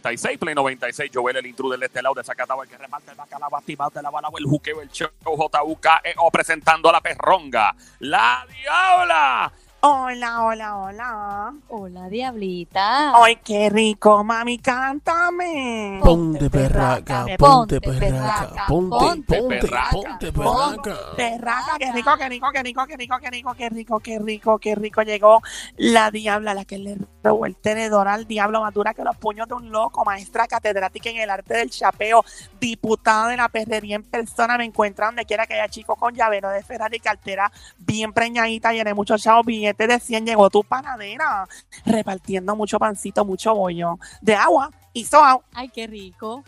96, Play 96, Joel, el intruder de este lado de Zacatau, el que reparte el bacalao, de la balagua, el juqueo, el show, JUKEO, presentando a la perronga, la diabla. Hola, hola, hola. Hola, diablita. Ay, qué rico, mami, cántame. Ponte perraca, ponte perraca, ponte, ponte ponte, perraca, perraca. Perraca, qué rico, qué rico, qué rico, qué rico, qué rico, qué rico, qué rico, qué rico. Llegó la diabla, la que le robó el tenedor al diablo, más dura que los puños de un loco, maestra catedrática en el arte del chapeo, diputada de la perrería en persona. Me encuentra donde quiera que haya chico con llavero de Ferrari, cartera bien preñadita, llené muchos chavos, billetes de 100. Llegó tu panadera, repartiendo mucho pancito, mucho bollo de agua y soa. Ay, qué rico.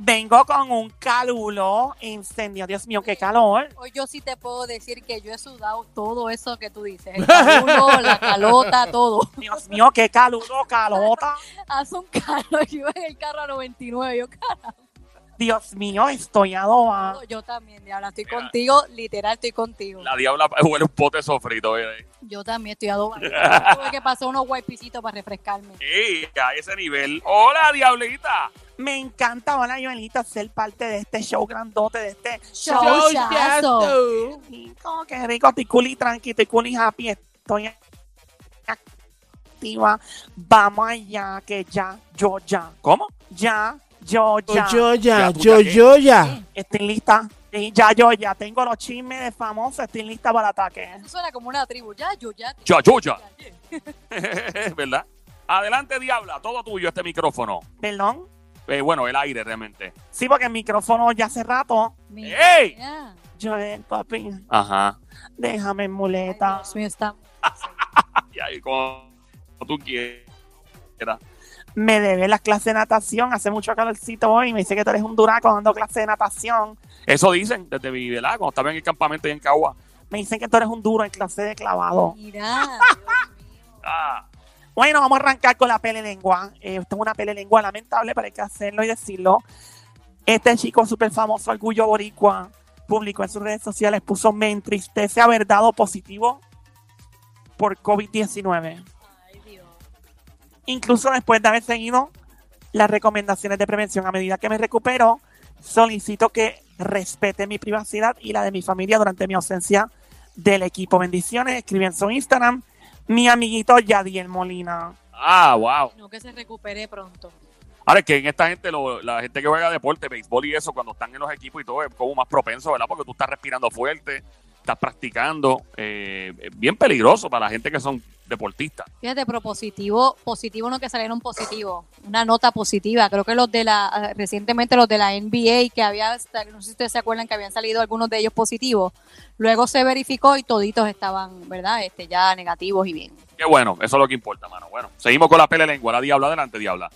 Vengo con un calulo incendio. Dios mío, qué calor. Hoy yo sí te puedo decir que yo he sudado todo eso que tú dices. El calulo, la calota, todo. Dios mío, qué calulo, calota. Hace un calor. Yo en el carro a 99. Yo, caramba. Dios mío, estoy adobada. Yo también, diabla. Estoy contigo. Literal, estoy contigo. La diabla huele un pote sofrito. eh. Yo también estoy adobada. Tuve que pasar unos guaypicitos para refrescarme. Y a ese nivel. Hola, diablita. Me encanta, hola, Joelita, ser parte de este show grandote, de este Show. Qué rico, qué rico, estoy cool y tranqui, estoy cool y happy, estoy activa. Vamos allá, que ya, yo ya. ¿Cómo? Ya, yo ya. Yo ya, Ya, ¿tú yo, yo ya. Estoy lista. Sí, ya, yo ya. Tengo los chismes de famosos, estoy lista para el ataque. Eso suena como una tribu. Ya, yo, ya. Ya, yo, ya. ¿Verdad? Adelante, diabla. Todo tuyo este micrófono. ¿Perdón? Eh, bueno, el aire realmente. Sí, porque el micrófono ya hace rato. Mira. ¡Ey! Joel, papi, Aja. déjame en Ay, muleta. Dios mío, está. Y ahí como tú quieras. Me debe las clases de natación. Hace mucho calorcito hoy. Me dice que tú eres un duraco dando clases de natación. Eso dicen desde mi ¿verdad? Cuando estaba en el campamento y en Cagua. Me dicen que tú eres un duro en clase de clavado. Mira. Ah, Bueno, vamos a arrancar con la pele lengua. Eh, esto es una pele lengua lamentable, pero hay que hacerlo y decirlo. Este chico súper famoso, Orgullo Boricua, publicó en sus redes sociales, puso, me entristece haber dado positivo por COVID-19. Incluso después de haber seguido las recomendaciones de prevención a medida que me recupero, solicito que respete mi privacidad y la de mi familia durante mi ausencia del equipo. Bendiciones, escribe en su Instagram mi amiguito Yadiel Molina. ah, wow. No que se recupere pronto. Ahora es que en esta gente, lo- la gente que juega deporte, béisbol y eso, cuando están en los equipos y todo, es como más propenso, ¿verdad? Porque tú estás respirando fuerte, estás practicando. eh, es bien peligroso para la gente que son deportistas. Fíjate, pero positivo, positivo no que salieron positivos, una nota positiva. Creo que los de la, recientemente los de la NBA que había, no sé si ustedes se acuerdan que habían salido algunos de ellos positivos, luego se verificó y toditos estaban, ¿verdad? Este, ya negativos y bien. Qué bueno, eso es lo que importa, mano. Bueno, seguimos con la pele lengua. La diabla, adelante, diabla.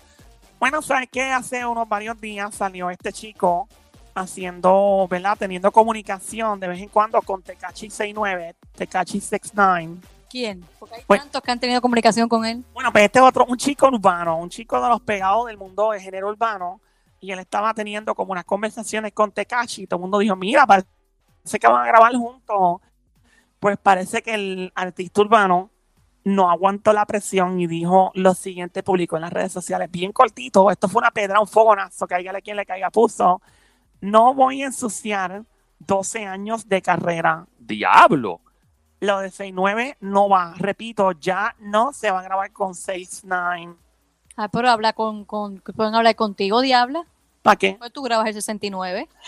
Bueno, sabes que hace unos varios días salió este chico haciendo, ¿verdad? Teniendo comunicación de vez en cuando con Tecachi 69, Tecachi 69. ¿Quién? Porque hay Pues- tantos que han tenido comunicación con él. Bueno, pues este otro, un chico urbano, un chico de los pegados del mundo de género urbano, y él estaba teniendo como unas conversaciones con Tekashi, y todo el mundo dijo, mira, parece que van a grabar juntos. Pues parece que el artista urbano no aguantó la presión y dijo lo siguiente, publicó en las redes sociales, bien cortito, esto fue una pedra, un fogonazo, cáigale quien le caiga, puso, no voy a ensuciar 12 años de carrera. Diablo. Lo de 6-9 no va, repito, ya no se va a grabar con 6-9. Ah, pero habla con, con, pueden hablar contigo, Diabla. ¿Para qué? Pues tú grabas el 69.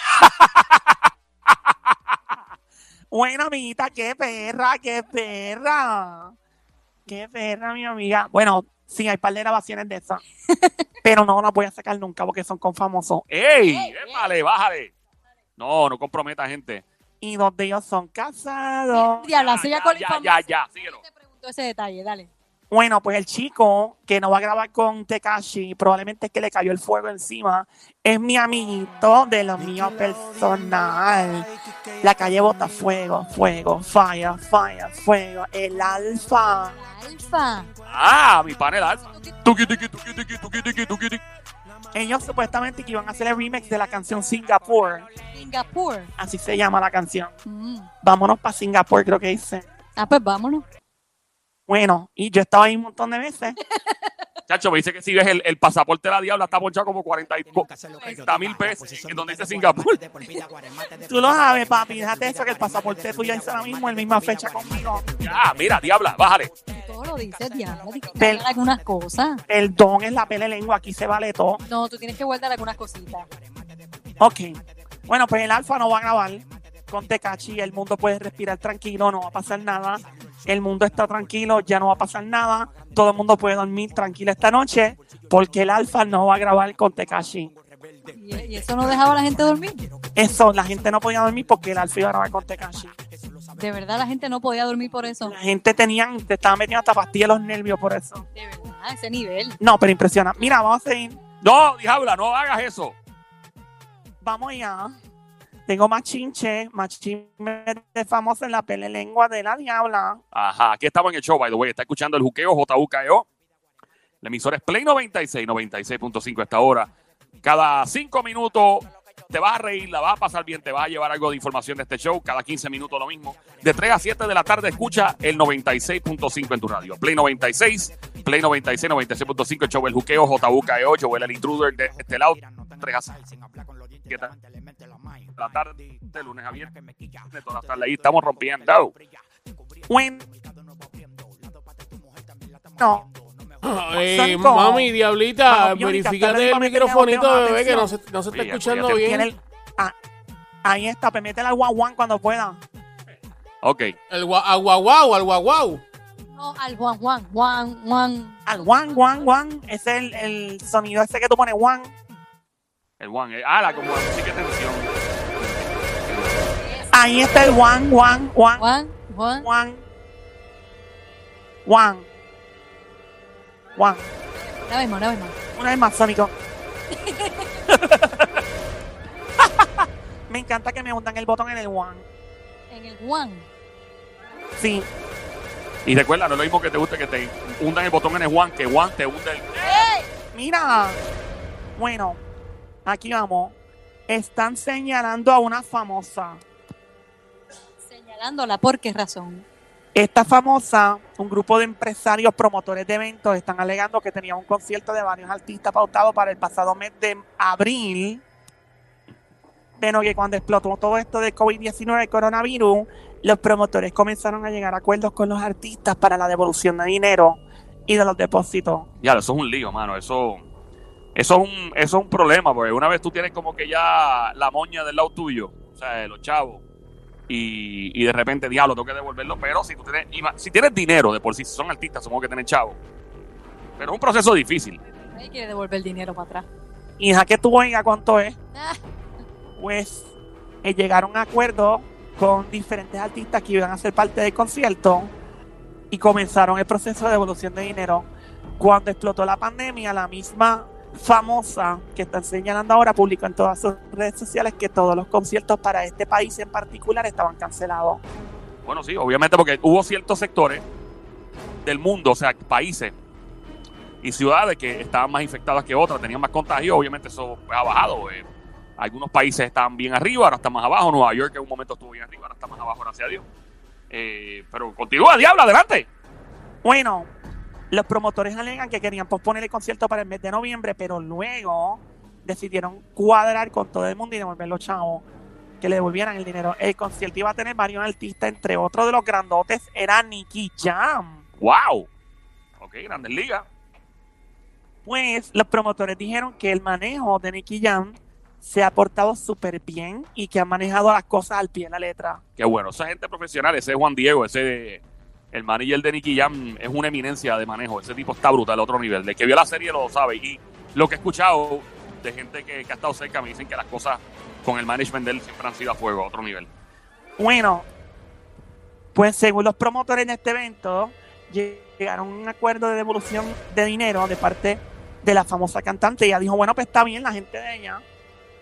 Bueno, amiguita, qué perra, qué perra. Qué perra, mi amiga. Bueno, sí, hay par de grabaciones de esas. pero no las voy a sacar nunca porque son con famosos. ¡Ey! ¡Épale, bájale! No, no comprometa gente. Y dos de ellos son casados. Diabla, Ya, siga ya, con ya, ya, ya, síguelo. Te pregunto ese detalle, dale. Bueno, pues el chico que no va a grabar con Tekashi, probablemente es que le cayó el fuego encima, es mi amiguito de lo mío personal. La calle bota fuego, fuego, fire, fire, fuego. El alfa. Alfa. Ah, mi panel alfa. Tuki, tuki, tuki, tuki, tuki, tuki, tuki, tuki. Ellos supuestamente que iban a hacer el remix de la canción Singapur. Singapur. Así se llama la canción. Mm. Vámonos para Singapur, creo que dice. Ah, pues vámonos. Bueno, y yo estaba ahí un montón de veces. Chacho, me dice que si ves el, el pasaporte de la diabla, está ponchado como 40 mil pesos, en donde dice Singapur. Tú lo sabes, papi. Déjate eso que el pasaporte tuyo es ahora mismo en misma fecha conmigo. Ya, mira, diabla, bájale. Todo lo dices, diablo. Tienes que Del- guardar algunas cosas. El don es la pele lengua. Aquí se vale todo. No, tú tienes que guardar algunas cositas. Ok. Bueno, pues el alfa no va a grabar con Tecachi. El mundo puede respirar tranquilo, no va a pasar nada. El mundo está tranquilo, ya no va a pasar nada. Todo el mundo puede dormir tranquilo esta noche porque el alfa no va a grabar con Tecachi. ¿Y, y eso no dejaba a la gente dormir? Eso, la gente no podía dormir porque el alfa iba a grabar con Tecachi. De verdad, la gente no podía dormir por eso. La gente tenía, te estaba metiendo hasta pastillas los nervios por eso. De verdad, a ese nivel. No, pero impresiona. Mira, vamos a seguir. No, diabla, no hagas eso. Vamos ya. Tengo más chinche, más chisme de famoso en la pele lengua de la diabla. Ajá, aquí estamos en el show, by the way. Está escuchando el juqueo JUKEO. La emisora es Play 96, 96.5 a esta hora. Cada cinco minutos te vas a reír, la vas a pasar bien, te vas a llevar algo de información de este show. Cada 15 minutos lo mismo. De 3 a 7 de la tarde escucha el 96.5 en tu radio. Play 96, Play 96, 96.5, el show El Juqueo, JUKEO, Joel el Intruder de este lado. 3 a 7 de la tarde, de lunes a viernes. De todas las tardes ahí estamos rompiendo. Bueno. No, Eh, Santo. mami, diablita, verifícate el microfonito, bebé, que no se, no se está escuchando bien. ah, ahí está, pues métela al guau cuando pueda. Ok. El gua- al guau guau, al guau guau. No, al Juan Juan, Juan, Juan. Al guan, guan, guan. Ese es el, el sonido ese que tú pones guan. El eh, ah, la como música de tensión. Ahí está el guan, guan, guan, Juan, Juan. guan. Guan. Guan. Una vez más, una vez más. Una vez más, Sónico. Me encanta que me hundan el botón en el guan. En el Juan. Sí. Y recuerda, no es lo mismo que te guste que te hundan el botón en el One, que One te hunde el. Mira. Bueno, aquí vamos. Están señalando a una famosa. Señalándola, ¿por qué razón? Esta famosa, un grupo de empresarios promotores de eventos están alegando que tenía un concierto de varios artistas pautado para el pasado mes de abril. Pero que cuando explotó todo esto del COVID-19, el coronavirus, los promotores comenzaron a llegar a acuerdos con los artistas para la devolución de dinero y de los depósitos. Ya, eso es un lío, mano. Eso, eso, es un, eso es un problema, porque una vez tú tienes como que ya la moña del lado tuyo, o sea, de los chavos, y, y de repente, diablo, tengo que devolverlo. Pero si tú tienes, si tienes dinero de por sí, si son artistas, supongo que tienen chavos. Pero es un proceso difícil. Nadie quiere devolver el dinero para atrás. Y deja que tú oigas cuánto es. Ah. Pues eh, llegaron a acuerdos con diferentes artistas que iban a ser parte del concierto y comenzaron el proceso de devolución de dinero. Cuando explotó la pandemia, la misma famosa que están señalando ahora publicó en todas sus redes sociales que todos los conciertos para este país en particular estaban cancelados. Bueno, sí, obviamente, porque hubo ciertos sectores del mundo, o sea, países y ciudades que estaban más infectadas que otras, tenían más contagios, obviamente eso ha bajado. eh. Algunos países estaban bien arriba, ahora están más abajo. Nueva York en un momento estuvo bien arriba, ahora está más abajo, gracias a Dios. Eh, pero continúa, diablo, adelante. Bueno, los promotores alegan que querían posponer el concierto para el mes de noviembre, pero luego decidieron cuadrar con todo el mundo y devolver los chavos, que le devolvieran el dinero. El concierto iba a tener varios artistas, entre otros de los grandotes era Nicky Jam. ¡Wow! Ok, Grandes Ligas. Pues los promotores dijeron que el manejo de Nicky Jam se ha portado súper bien y que ha manejado las cosas al pie de la letra. Qué bueno, esa gente profesional, ese Juan Diego, ese el manager de Nicky Jam es una eminencia de manejo. Ese tipo está brutal, otro nivel. De que vio la serie lo sabe. Y lo que he escuchado de gente que, que ha estado cerca me dicen que las cosas con el management de él siempre han sido a fuego, otro nivel. Bueno, pues según los promotores de este evento, llegaron a un acuerdo de devolución de dinero de parte de la famosa cantante. Ella dijo, bueno, pues está bien la gente de ella.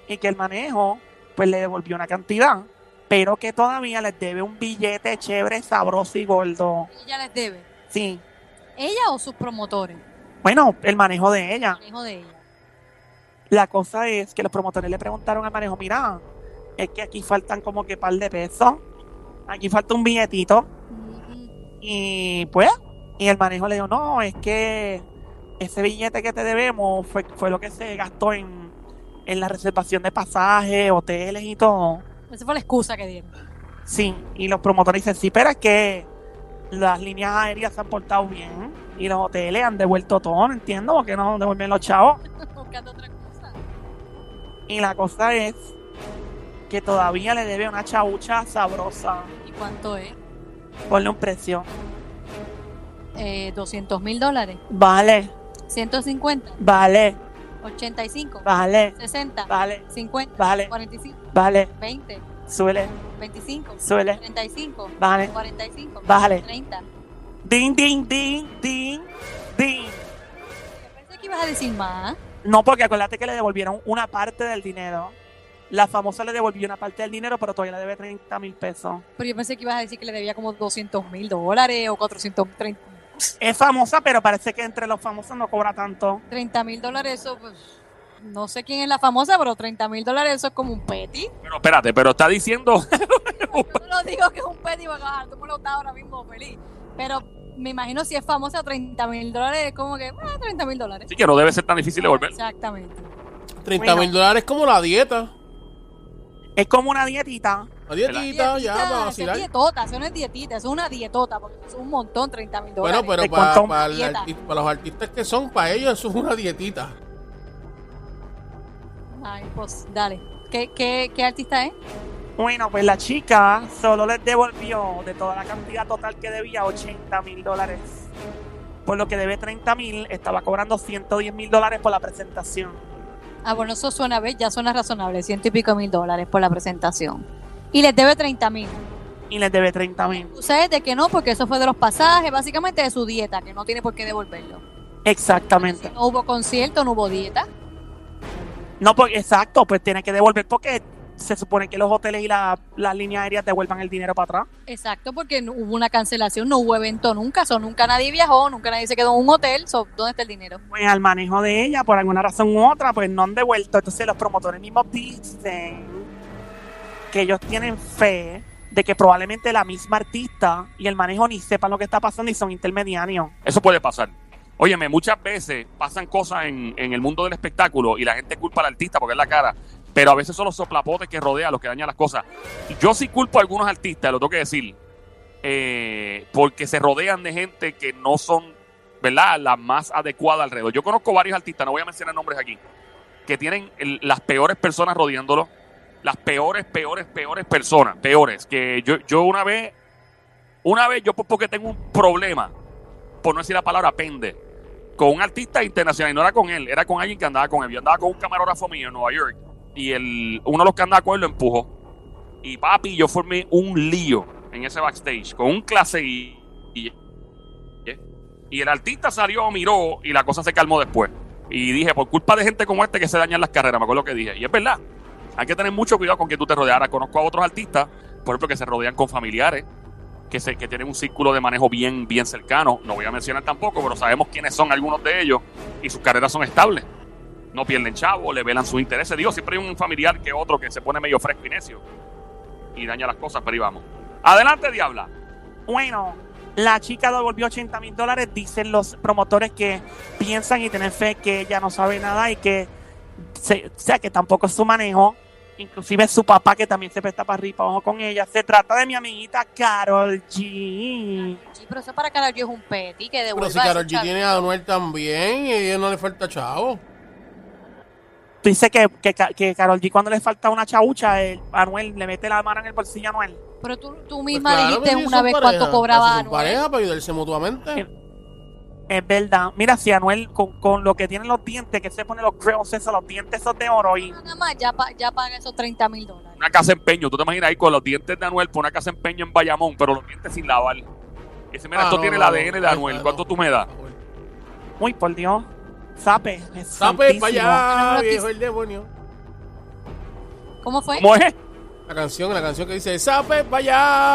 Y que el manejo, pues le devolvió una cantidad, pero que todavía les debe un billete chévere, sabroso y gordo. Ella les debe. Sí. ¿Ella o sus promotores? Bueno, el manejo de ella. El hijo de ella. La cosa es que los promotores le preguntaron al manejo, mira, es que aquí faltan como que par de pesos. Aquí falta un billetito. Mm, Y pues, y el manejo le dijo, no, es que ese billete que te debemos fue, fue lo que se gastó en, en la reservación de pasajes, hoteles y todo. Esa fue la excusa que dieron. Sí, y los promotores dicen, sí, pero es que las líneas aéreas se han portado bien y los hoteles han devuelto todo, no entiendo, porque no devuelven los chavos. Buscando otra cosa. Y la cosa es que todavía le debe una chaucha sabrosa. ¿Y cuánto es? Ponle un precio. Eh, 200 mil dólares. Vale, 150, vale, 85, vale, 60, vale, 50, vale, 45, vale, 20, suele, 25, suele, 35, vale, 45, Bájale. 30. ding, ding, ding, ding, ding. Yo pensé que ibas a decir más. No, porque acuérdate que le devolvieron una parte del dinero. La famosa le devolvió una parte del dinero, pero todavía le debe 30 mil pesos. Pero yo pensé que ibas a decir que le debía como 200 mil dólares o 430 Es famosa, pero parece que entre los famosos no cobra tanto. mil dólares. Eso, pues, no sé quién es la famosa, pero 30 mil dólares eso es como un petty. Pero espérate, pero está diciendo. Yo no digo que es un petty, porque ah, tú me lo estás ahora mismo feliz. Pero me imagino si es famosa, 30 mil dólares es como que, ah, 30 mil dólares. sí, que no debe ser tan difícil de volver. Exactamente. 30 mil dólares como la dieta. Es como una dietita. La dietita, ya, para Dietita, es vacilar. dietota, eso no es dietita, eso es una dietota, porque es un montón, 30 mil Bueno, dólares. pero ¿De para, para el arti- para los artistas que son, para ellos eso es una dietita. Ay, pues, dale. ¿Qué, qué, qué artista es? Bueno, pues la chica solo les devolvió de toda la cantidad total que debía 80 mil dólares. Por lo que debe 30 mil, estaba cobrando 110 mil dólares por la presentación. Ah, bueno, eso suena. Ya suena razonable, ciento y pico mil dólares por la presentación. Y les debe 30 mil. Y les debe 30 mil. ¿Sabes de que no? Porque eso fue de los pasajes, básicamente de su dieta, que no tiene por qué devolverlo. Exactamente. No hubo concierto, no hubo dieta. No, pues exacto, pues tiene que devolver porque se supone que los hoteles y la- las líneas aéreas devuelvan el dinero para atrás. Exacto, porque no- hubo una cancelación, no hubo evento nunca, so, nunca nadie viajó, nunca nadie se quedó en un hotel, so, ¿dónde está el dinero? Pues al manejo de ella, por alguna razón u otra, pues no han devuelto. Entonces los promotores mismos dicen que ellos tienen fe de que probablemente la misma artista y el manejo ni sepan lo que está pasando y son intermediarios. Eso puede pasar. Óyeme, muchas veces pasan cosas en, el mundo del espectáculo y la gente culpa al artista porque es la cara, pero a veces son los soplapotes que rodean los que dañan las cosas. Yo sí culpo a algunos artistas, lo tengo que decir, eh, porque se rodean de gente que no son, ¿verdad?, la más adecuada alrededor. Yo conozco varios artistas, no voy a mencionar nombres aquí, que tienen las peores personas rodeándolo, las peores, peores, peores personas, peores. Que yo, yo una vez, una vez yo por- porque tengo un problema, por no decir la palabra pende, con un artista internacional, y no era con él, era con alguien que andaba con él. Yo andaba con un camarógrafo mío en Nueva York, y el, uno de los que andaba con él lo empujó. Y papi, yo formé un lío en ese backstage, con un clase y, y el artista salió, miró, y la cosa se calmó después. Y dije, por culpa de gente como este que se dañan las carreras, me acuerdo lo que dije. Y es verdad, hay que tener mucho cuidado con que tú te rodeas. Ahora conozco a otros artistas, por ejemplo, que se rodean con familiares, que, se, que tienen un círculo de manejo bien, bien cercano. No voy a mencionar tampoco, pero sabemos quiénes son algunos de ellos y sus carreras son estables. No pierden chavo, le velan sus intereses. Digo, siempre hay un familiar que otro que se pone medio fresco y necio y daña las cosas, pero ahí vamos. Adelante, Diabla. Bueno, la chica devolvió 80 mil dólares, dicen los promotores que piensan y tienen fe que ella no sabe nada y que, se- o sea, que tampoco es su manejo. Inclusive su papá que también se presta para arriba y para abajo con ella. Se trata de mi amiguita Carol G. Sí, pero eso para Karol G es un petty que Pero devuelva si Karol ese G tiene a Anuel también y a ella no le falta chavo. Tú dices que, que, que Carol G cuando le falta una chaucha, el, Anuel le mete la mano en el bolsillo a Anuel. Pero tú, tú Pues misma claro, dijiste pues, una vez pareja. cuánto cobraba Son Anuel. pareja para ayudarse mutuamente. Eh, Es verdad. Mira, si Anuel con, con lo que tienen los dientes, que se pone los grills esos, los dientes esos de oro y Nada más, ya, pa- ya paga esos 30 mil dólares. Una casa empeño. Tú te imaginas ahí con los dientes de Anuel por una casa empeño en Bayamón, pero los dientes sin lavar. Y dice, mira, Ah, esto no, tiene no, el no. ADN de Anuel. no. ¿Cuánto tú me das? Uy, por Dios. Sape. es Sape santísimo. para No, allá, no, viejo el demonio. ¿Cómo fue? ¿Cómo es? La canción, la canción que dice, Sape para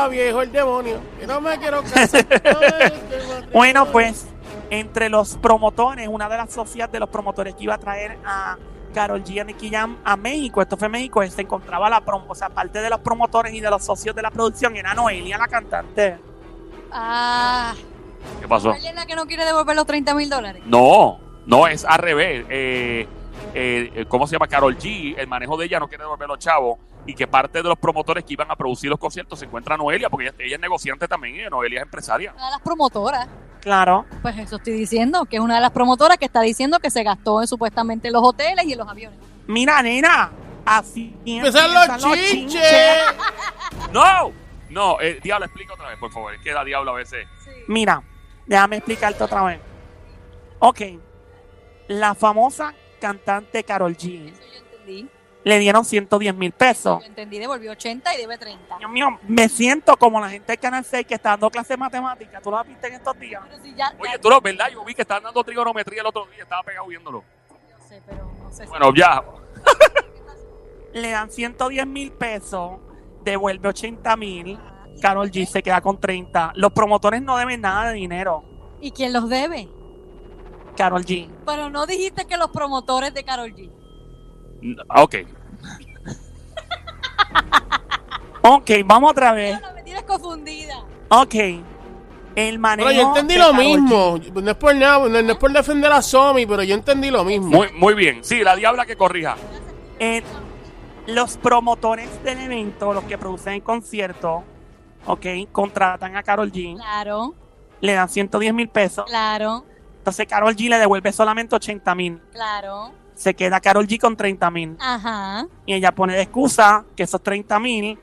allá, viejo el demonio. Que no me quiero casar. Qué matrimonio. Bueno, pues, entre los promotores, una de las socias de los promotores que iba a traer a Carol G y a Nicky Jam a México, esto fue México, se encontraba la promo, o sea, parte de los promotores y de los socios de la producción era Noelia, la cantante. Ah, ¿Qué pasó? ¿ella es la que no quiere devolver los 30 mil dólares? No, No, es al revés. Eh, eh, ¿Cómo se llama? Carol G, el manejo de ella no quiere devolver los chavos y que parte de los promotores que iban a producir los conciertos se encuentra Noelia, porque ella, ella es negociante también y Noelia es empresaria. Una de las promotoras. Claro. Pues eso estoy diciendo, que es una de las promotoras que está diciendo que se gastó en, supuestamente en los hoteles y en los aviones. Mira, nena, así Empiezan los chinches. ¡No! No, eh, Diablo, explica otra vez, por favor. Es que la Diablo a veces... Mira, déjame explicarte otra vez. Ok, la famosa cantante Carol G Eso yo entendí. Le dieron 110 mil pesos. Yo entendí, devolvió 80 y debe 30. Dios mío, me siento como la gente del Canal 6 que está dando clases de matemáticas. ¿Tú lo has visto en estos días? Pero si ya, Oye, ya- tú lo, ¿verdad? Yo vi que estaban dando trigonometría el otro día, estaba pegado viéndolo. yo sé, pero no sé si- Bueno, ya. Le dan 110 mil pesos, devuelve 80 mil. Carol G se queda con 30. Los promotores no deben nada de dinero. ¿Y quién los debe? Carol G. Pero no dijiste que los promotores de Carol G. Ok. Ok, vamos otra vez. No, me tienes confundida. Ok. El manejo. Pero yo entendí lo mismo. No es por nada, no, no es por defender a Somi, pero yo entendí lo mismo. Muy, muy bien. Sí, la Diabla que corrija. Eh, los promotores del evento, los que producen el concierto, ok, contratan a Carol G, Claro, le dan 110 mil pesos. claro, Entonces Carol G le devuelve solamente 80 mil. claro. Se queda Carol G con 30 mil. Ajá. Y ella pone de excusa que esos 30 mil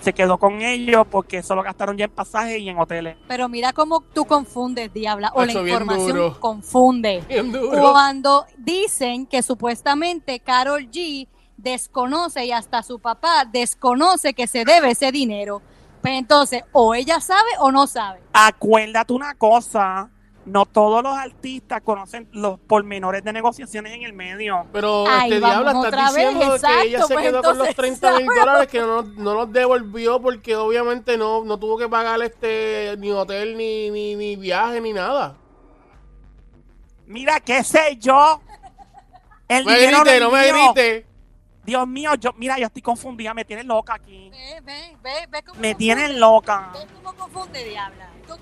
se quedó con ellos porque eso lo gastaron ya en pasajes y en hoteles. Pero mira cómo tú confundes, Diabla, o la información duro. confunde. Bien duro. Cuando dicen que supuestamente Carol G desconoce y hasta su papá desconoce que se debe ese dinero. Pues entonces, o ella sabe o no sabe. Acuérdate una cosa, no todos los artistas conocen los pormenores de negociaciones en el medio. Pero Ahí este diablo vez, diciendo exacto, que ella se pues quedó con los entonces, 30 mil dólares que no, no los devolvió porque obviamente no, no tuvo que pagar este ni hotel ni, ni, ni viaje ni nada. Mira, qué sé yo. El No me dinero grite, no me grite. Dios mío, yo, mira, yo estoy confundida, me tienen loca aquí. Ve, ve, ve, ve cómo Me confunde. tienen loca. Ve cómo confunde, Diabla. Tú,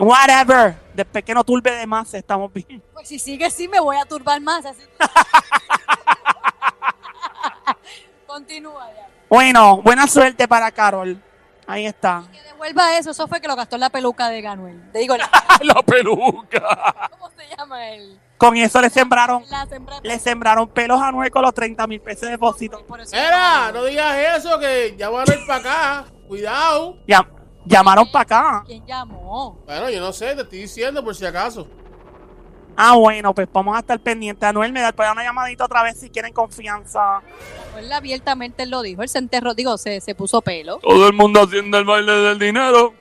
Whatever. Después que no turbe de más, estamos bien. Pues si sigue así, me voy a turbar más. Así. Continúa, Diabla. Bueno, buena suerte para Carol. Ahí está. Que devuelva eso. Eso fue que lo gastó en la peluca de Ganuel. Te digo, la peluca. ¿cómo se llama él? Con eso le sembraron, La sembra- le sembraron pelos a con los 30 mil pesos de depósito. Era, no digas eso que ya van a ir para acá. Cuidado. Ya, llamaron para acá. ¿Quién llamó? Bueno, yo no sé, te estoy diciendo por si acaso. Ah, bueno, pues vamos a estar pendientes. Anuel me da después una llamadita otra vez si quieren confianza. Él abiertamente él lo dijo. Él se enterró, digo, se, se puso pelo. Todo el mundo haciendo el baile del dinero.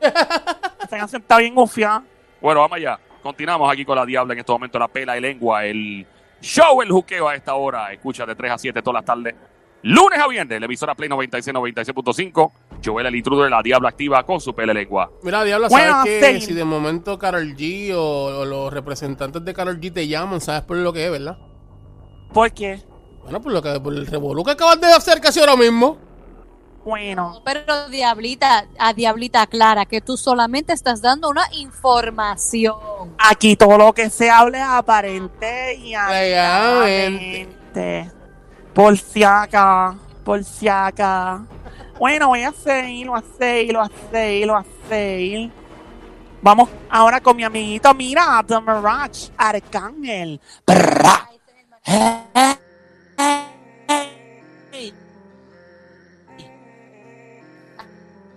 Esta canción está bien ufia. Bueno, vamos allá. Continuamos aquí con la Diabla en este momento, la pela y lengua, el show, el juqueo a esta hora. Escucha de 3 a 7 todas las tardes. Lunes a viernes, la emisora Play 96, 96.5. Joel el intruder, la Diabla activa con su lengua. Mira, Diablo, ¿sabes Bueno, que sí. si de momento Carol G o, o los representantes de Carol G te llaman, sabes por lo que es, verdad? ¿Por qué? Bueno, por lo que por el revolú que acabas de hacer casi ahora mismo. Bueno, Pero Diablita, a Diablita Clara, que tú solamente estás dando una información. aquí todo lo que se hable es aparente y alegadamente. Por si acá, por si acá. Bueno, voy a seguir, voy a seguir, voy a seguir, voy a seguir. Vamos ahora con mi amiguito, mira, The Mirage, Arcángel.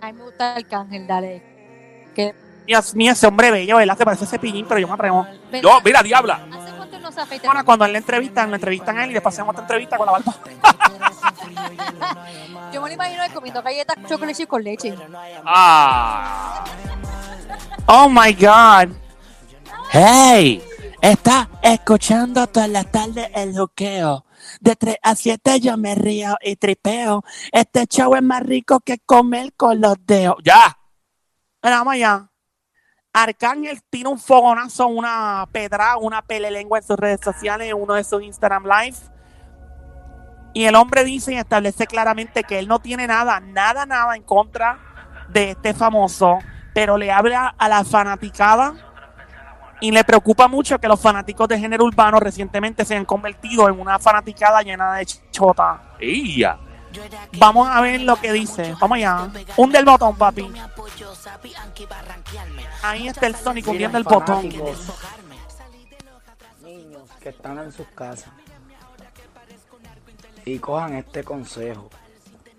A mí me gusta el cángel, dale. Que, Dios mío, ese hombre bello, ¿verdad? Se parece ese pillín, pero yo me atrevo. No, mira, Diabla. ¿Hace cuánto no se afeita? Ahora, cuando a él le entrevistan, lo entrevistan a él y después hacemos otra entrevista con la barba. Yo me lo imagino él comiendo galletas, chocolate chip con leche. Ah. Oh my God. Hey, está escuchando todas las tardes el juqueo. De 3 a 7 yo me río y tripeo. Este show es más rico que comer con los dedos. Ya. Mira, vamos allá. Arcángel tiene un fogonazo, una pedra, una pelelengua en sus redes sociales, en uno de sus Instagram Live. Y el hombre dice y establece claramente que él no tiene nada, nada, nada en contra de este famoso, pero le habla a la fanaticada Y le preocupa mucho que los fanáticos de género urbano recientemente se han convertido en una fanaticada llena de chota. ¡Ella! Vamos a ver lo que dice. Vamos allá. Hunde el botón, papi. Ahí está el Sonic hundiendo el botón. niños que están en sus casas y cojan este consejo.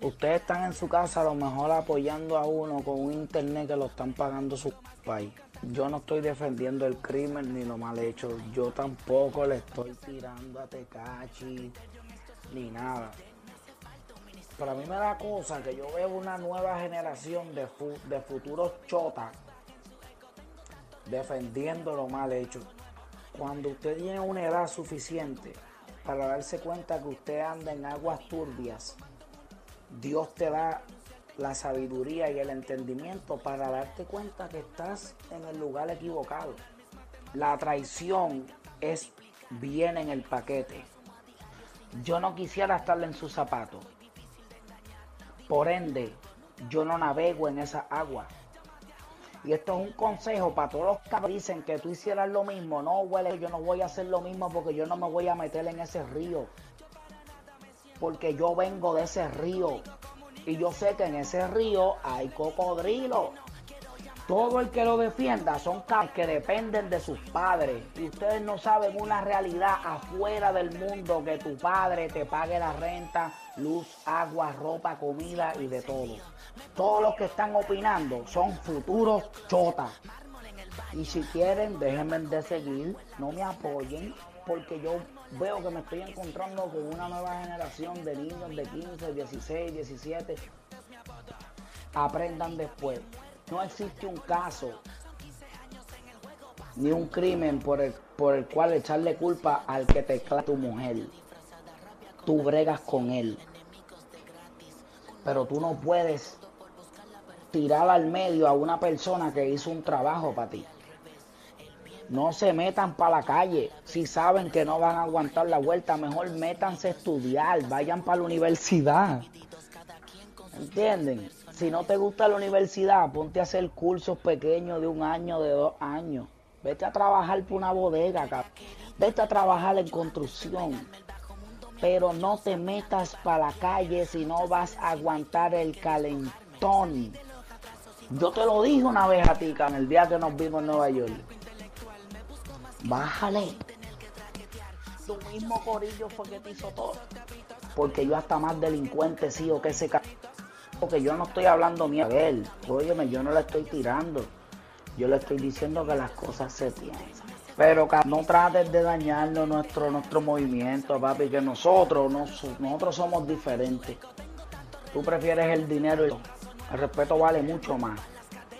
Ustedes están en su casa a lo mejor apoyando a uno con un internet que lo están pagando su país. Yo no estoy defendiendo el crimen ni lo mal hecho. Yo tampoco le estoy tirando a Tecachi ni nada. Pero a mí me da cosa que yo veo una nueva generación de, de futuros chotas defendiendo lo mal hecho. Cuando usted tiene una edad suficiente para darse cuenta que usted anda en aguas turbias, Dios te da la sabiduría y el entendimiento para darte cuenta que estás en el lugar equivocado. La traición es bien en el paquete. Yo no quisiera estar en sus zapatos. Por ende, yo no navego en esa agua. Y esto es un consejo para todos los que dicen que tú hicieras lo mismo. No, huele, yo no voy a hacer lo mismo porque yo no me voy a meter en ese río. Porque yo vengo de ese río. Y yo sé que en ese río hay cocodrilo. Todo el que lo defienda son cabros que dependen de sus padres. Y ustedes no saben una realidad afuera del mundo que tu padre te pague la renta, luz, agua, ropa, comida y de todo. Todos los que están opinando son futuros chotas. Y si quieren, déjenme de seguir, no me apoyen, porque yo veo que me estoy encontrando con una nueva generación de niños de 15, 16, 17. Aprendan después. No existe un caso ni un crimen por el, por el cual echarle culpa al que te clava tu mujer. Tú bregas con él. Pero tú no puedes tirar al medio a una persona que hizo un trabajo para ti. No se metan para la calle. Si saben que no van a aguantar la vuelta, mejor métanse a estudiar. Vayan para la universidad. ¿Entienden? Si no te gusta la universidad, ponte a hacer cursos pequeños de un año, de dos años. Vete a trabajar por una bodega. Vete a trabajar en construcción. Pero no te metas para la calle si no vas a aguantar el calentón. Yo te lo dije una vez a ti, en el día que nos vimos en Nueva York. Bájale. Tu mismo corillo fue que te hizo todo. Porque yo hasta más delincuente he sido que ese c... Porque yo no estoy hablando mierda de él. Óyeme, yo no le estoy tirando. Yo le estoy diciendo que las cosas se piensan. Pero no trates de dañarnos nuestro, nuestro movimiento, papi, que nosotros, no so- nosotros somos diferentes. Tú prefieres el dinero el respeto vale mucho más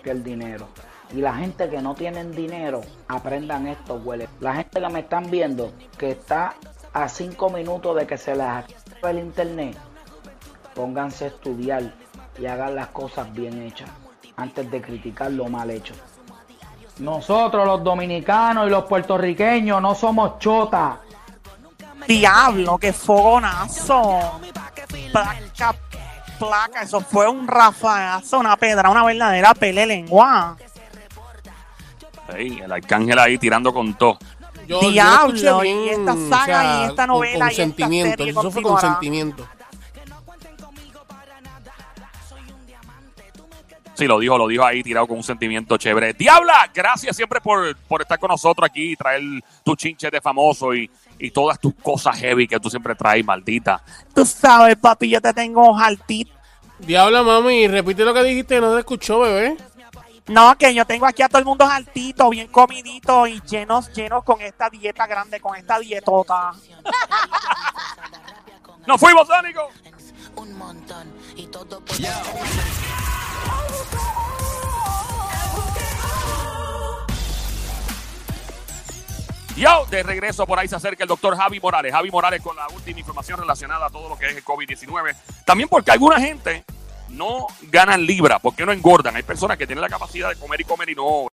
que el dinero. Y la gente que no tienen dinero, aprendan esto, huele. La gente que me están viendo, que está a cinco minutos de que se les acabe el internet, pónganse a estudiar y hagan las cosas bien hechas antes de criticar lo mal hecho. Nosotros los dominicanos y los puertorriqueños no somos chotas. Diablo, qué fogonazo. Placa, placa, eso fue un rafagazo, una pedra, una verdadera pele lengua. Sí, el arcángel ahí tirando con todo. Yo, yo lo Diablo, escuché y esta saga, y esta con- novela, con y esta serie Eso fue con Sí, lo dijo, lo dijo ahí tirado con un sentimiento chévere. Diabla, gracias siempre por, por estar con nosotros aquí y traer tu chinche de famoso y, y todas tus cosas heavy que tú siempre traes, maldita. Tú sabes, papi, yo te tengo jaltito. Diabla, mami, repite lo que dijiste, no te escuchó, bebé. No, que yo tengo aquí a todo el mundo jaltito, bien comidito y llenos, llenos con esta dieta grande, con esta dietota. ¡Nos fuimos, Sónico! un montón y todo por Yo, de regreso por ahí se acerca el doctor Javi Morales. Javi Morales con la última información relacionada a todo lo que es el COVID-19. También porque alguna gente no ganan libra, porque no engordan. Hay personas que tienen la capacidad de comer y comer y no